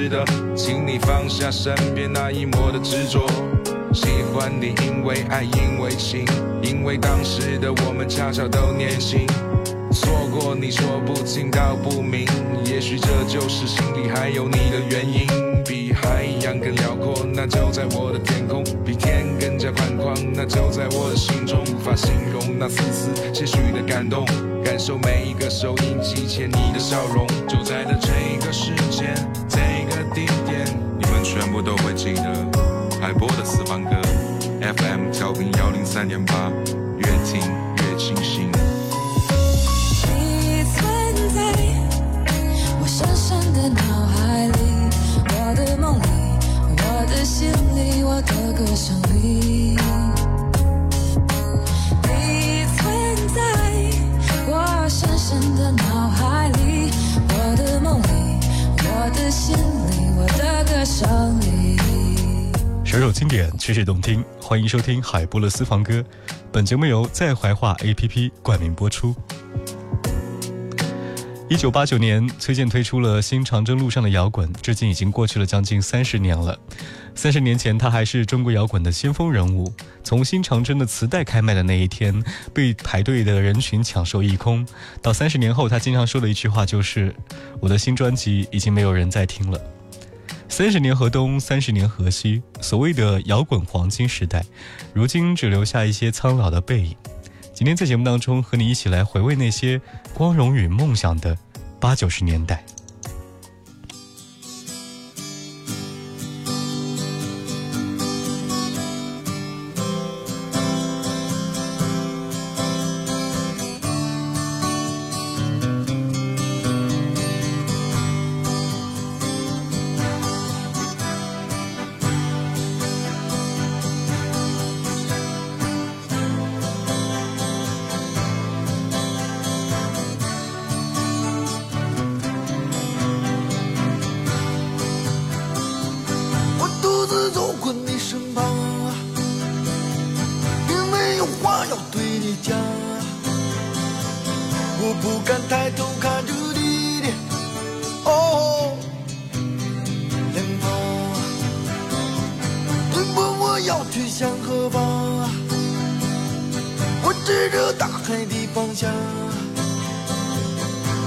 值得，请你放下身边那一抹的执着。喜欢你，因为爱，因为情，因为当时的我们恰巧都年轻。错过你说不清道不明，也许这就是心里还有你的原因。比海洋更辽阔，那就在我的天空；比天更加宽广，那就在我的心中。无法形容那丝丝些许的感动，感受每一个收音机前你的笑容。就在的这个时间，地点，你们全部都会记得。海波的私房歌，FM 调频幺零三点八，越听越清新。你存在我深深的脑海里，我的梦里，我的心里，我的歌声里。首首经典，曲曲动听，欢迎收听海波的私房歌。本节目由在怀化 APP 冠名播出。一九八九年，崔健推出了《新长征路上的摇滚》，至今已经过去了将近三十年了。三十年前，他还是中国摇滚的先锋人物。从新长征的磁带开卖的那一天，被排队的人群抢售一空，到三十年后，他经常说的一句话就是：“我的新专辑已经没有人在听了。”三十年河东，三十年河西，所谓的摇滚黄金时代，如今只留下一些苍老的背影。今天在节目当中，和你一起来回味那些光荣与梦想的八九十年代。不敢抬头看着你的哦脸庞。你问我要去向何方，我指着大海的方向。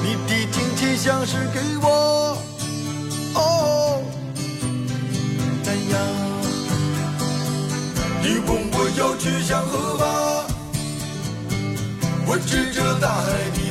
你的亲切像是给我哦。南洋。你问我要去向何方，我指着大海的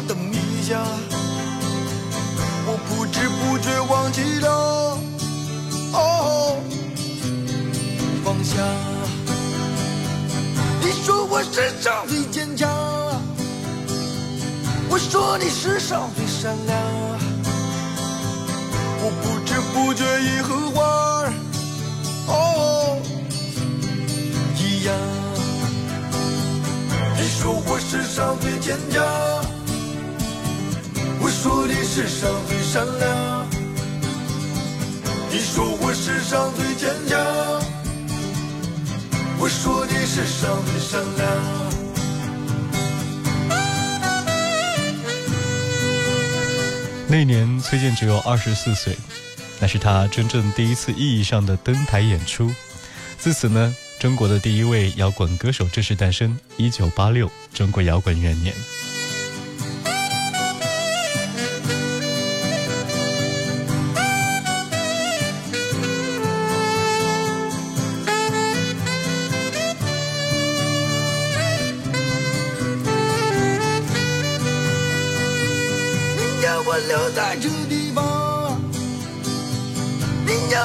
逃脱花的迷香，我不知不觉忘记了哦放下。你说我世上最坚强，我说你世上最善良，我不知不觉已和花儿哦。一样。你说我世上最坚强，说你世上最善良。你说我世上最坚强，我说你世上最善良。那年，崔健只有二十四岁，那是他真正第一次意义上的登台演出。自此呢，中国的第一位摇滚歌手正式诞生。一九八六，中国摇滚元年。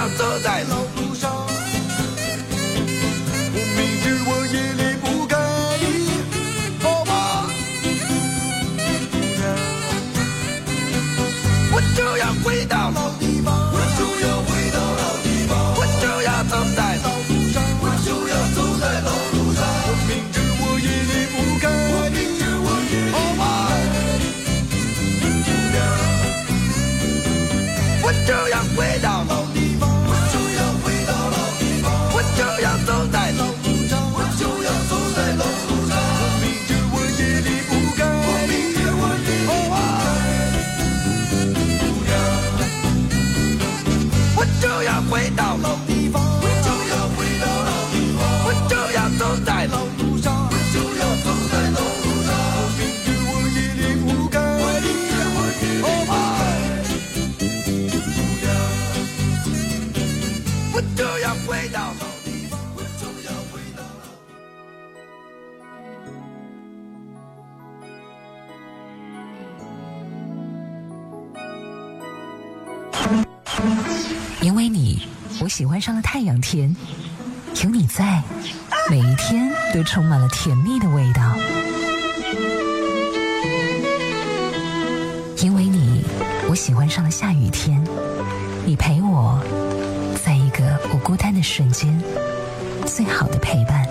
要走在路因为你，我喜欢上了太阳天。有你在，每一天都充满了甜蜜的味道。因为你，我喜欢上了下雨天。你陪我，在一个不孤单的瞬间，最好的陪伴。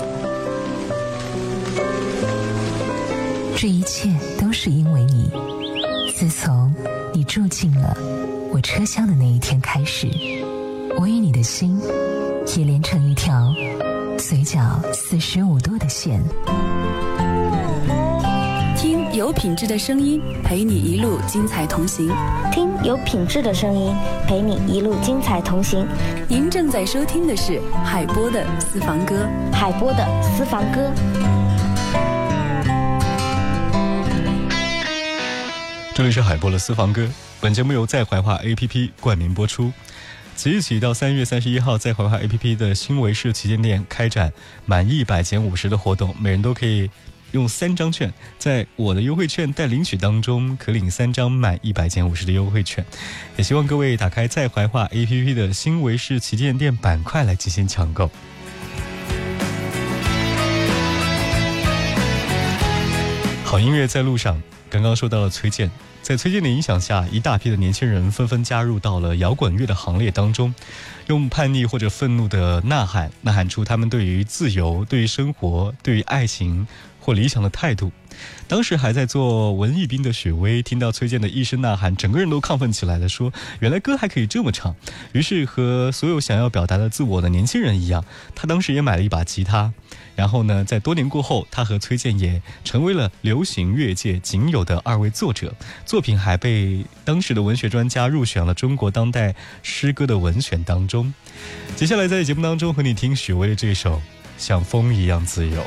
这一切都是因为你。自从你住进了我车厢的那一天开始，我与你的心也连成一条嘴角四十五度的线。听有品质的声音，陪你一路精彩同行。听有品质的声音，陪你一路精彩同行。您正在收听的是海波的私房歌。海波的私房歌。这里是海波的私房歌，本节目由在怀化 APP 冠名播出。即日起到三月三十一号，在怀化 APP 的新维市旗舰店开展满一百减五十的活动，每人都可以用三张券，在我的优惠券待领取当中可领三张满一百减五十的优惠券。也希望各位打开在怀化 APP 的新维市旗舰店板块来进行抢购。好音乐在路上，刚刚说到了崔健，在崔健的影响下，一大批的年轻人纷纷加入到了摇滚乐的行列当中，用叛逆或者愤怒的呐喊，呐喊出他们对于自由、对于生活、对于爱情或理想的态度。当时还在做文艺兵的许巍，听到崔健的一声呐喊，整个人都亢奋起来了，说：“原来歌还可以这么唱。”于是和所有想要表达的自我的年轻人一样，他当时也买了一把吉他。然后呢，在多年过后，他和崔健也成为了流行乐界仅有的二位作者，作品还被当时的文学专家入选了中国当代诗歌的文选当中。接下来在节目当中和你听许巍的这首《像风一样自由》。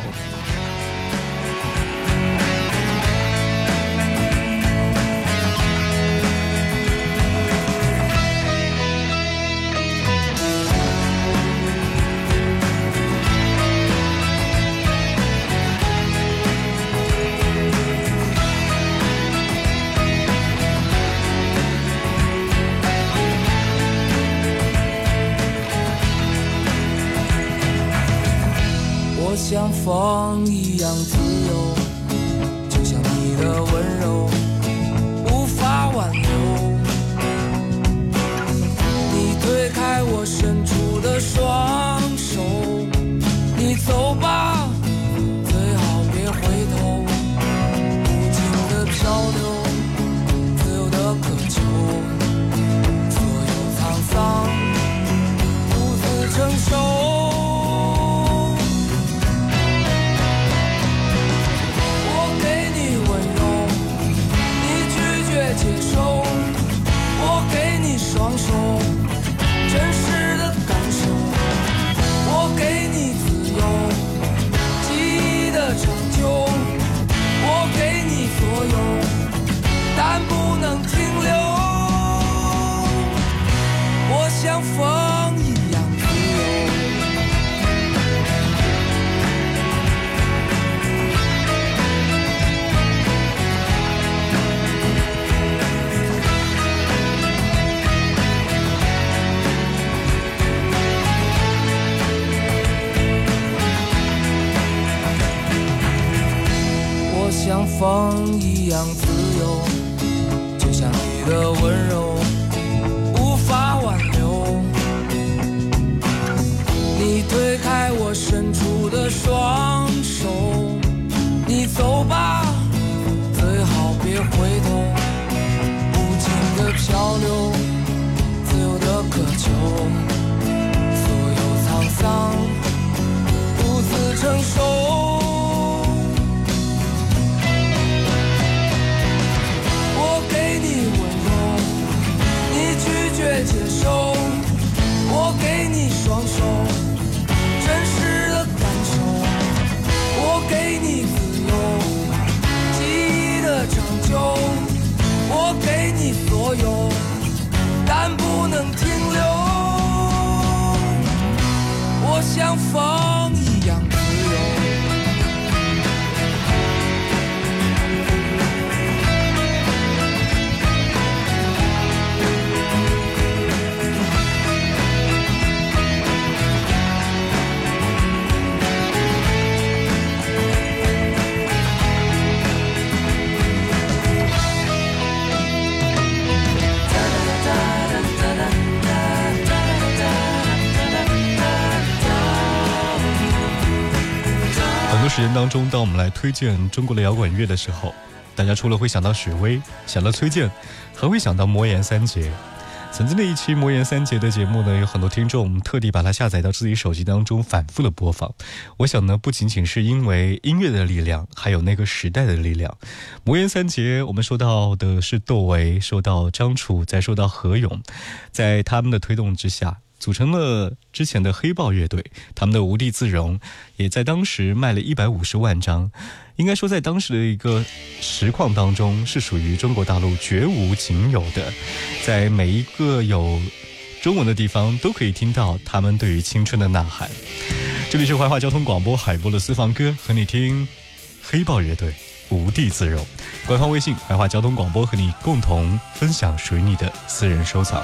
我时间当中，当我们来推荐中国的摇滚乐的时候，大家除了会想到许巍，想到崔健，还会想到魔岩三杰。曾经的一期魔岩三杰的节目呢，有很多听众特地把它下载到自己手机当中反复的播放。我想呢，不仅仅是因为音乐的力量，还有那个时代的力量。魔岩三杰，我们说到的是窦唯，说到张楚，再说到何勇，在他们的推动之下。组成了之前的黑豹乐队，他们的《无地自容》也在当时卖了一百五十万张，应该说在当时的一个实况当中是属于中国大陆绝无仅有的，在每一个有中文的地方都可以听到他们对于青春的呐喊。这里是怀化交通广播海波的私房歌，和你听黑豹乐队《无地自容》，官方微信怀化交通广播和你共同分享属于你的私人收藏。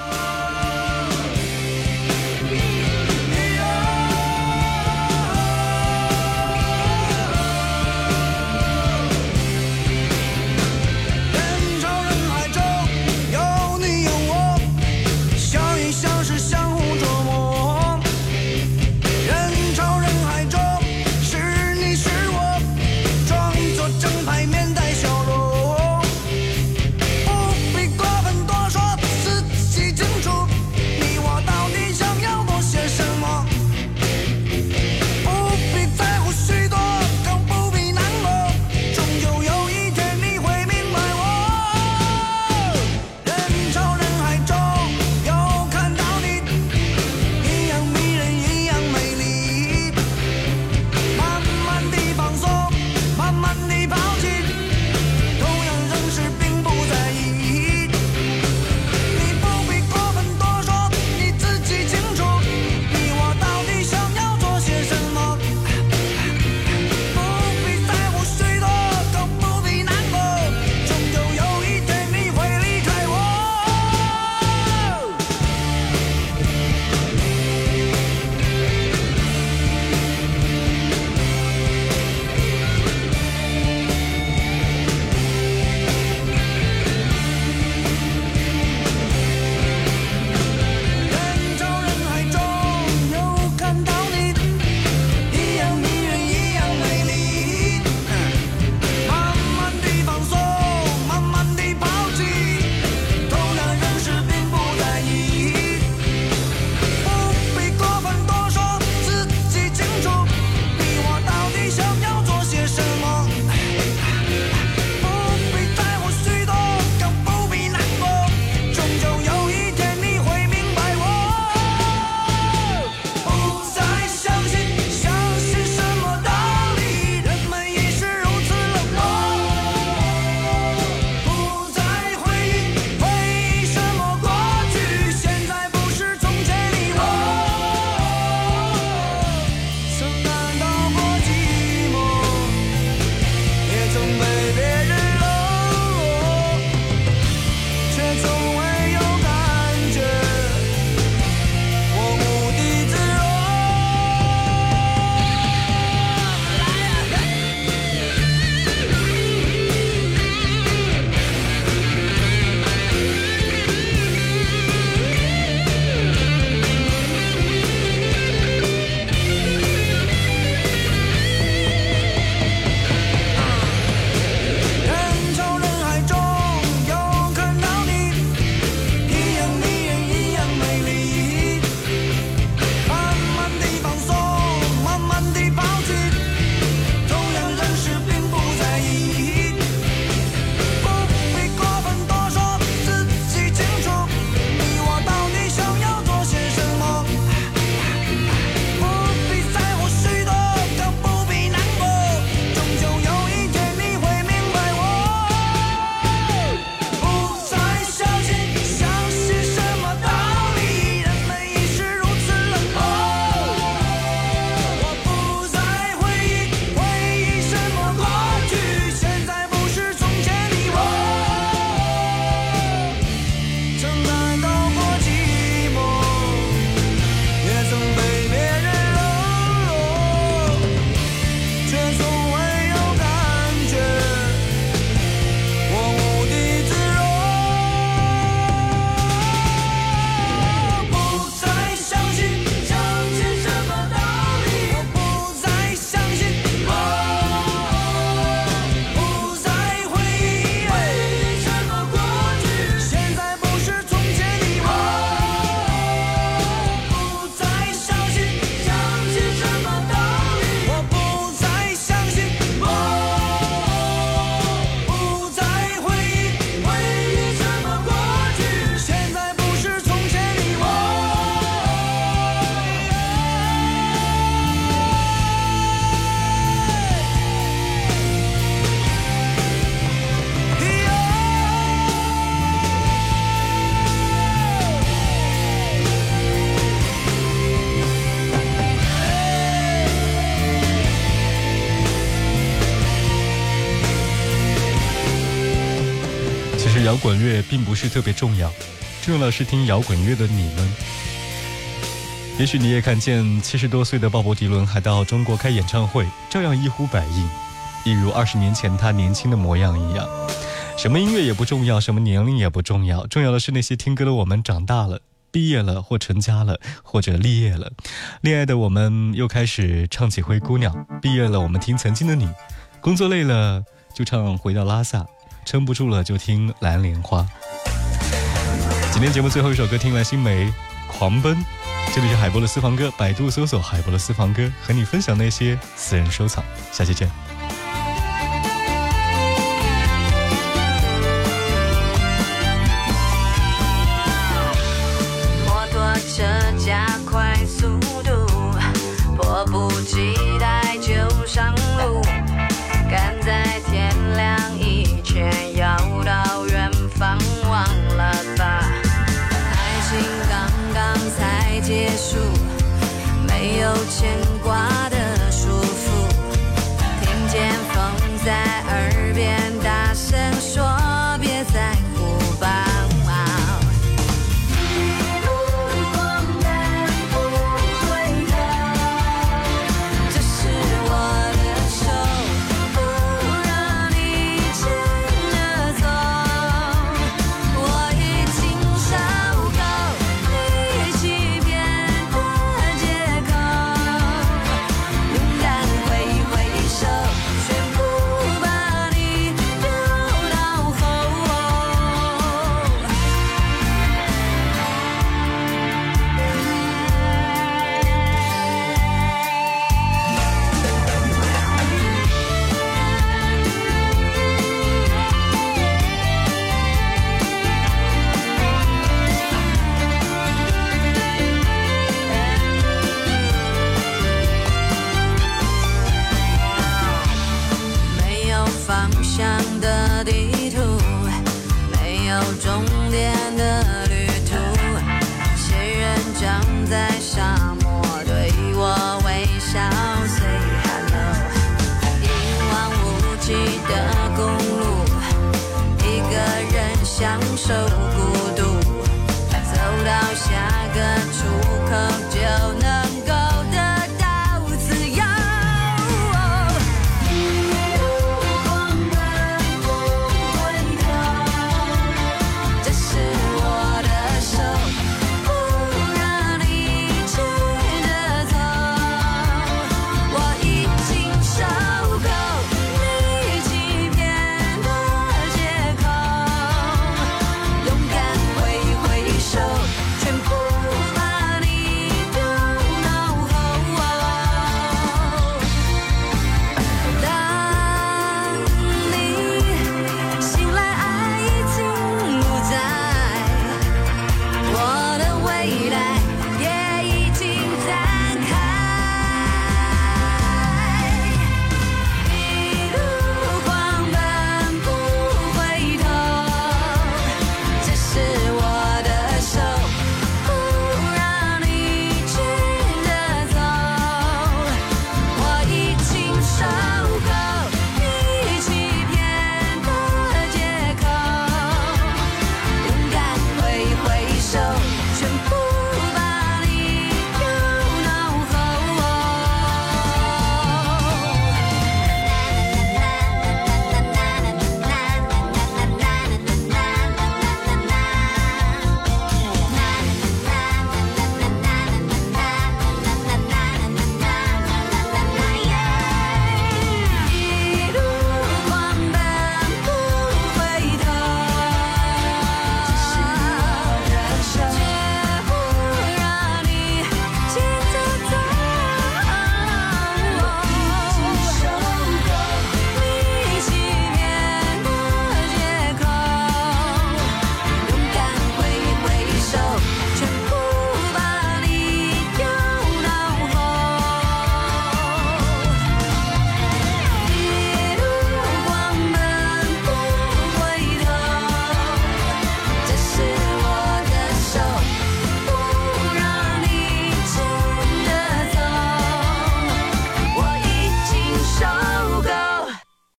摇滚乐并不是特别重要，重要的是听摇滚乐的你们。也许你也看见七十多岁的鲍勃迪伦还到中国开演唱会，照样一呼百应，一如二十年前他年轻的模样一样。什么音乐也不重要，什么年龄也不重要，重要的是那些听歌的我们长大了，毕业了或成家了，或者立业了。恋爱的我们又开始唱起《灰姑娘》，毕业了我们听《曾经的你》，工作累了就唱《回到拉萨》，撑不住了就听《蓝莲花》。今天节目最后一首歌，听蓝心湄《狂奔》。这里是海波的私房歌，百度搜索海波的私房歌，和你分享那些私人收藏。下期见。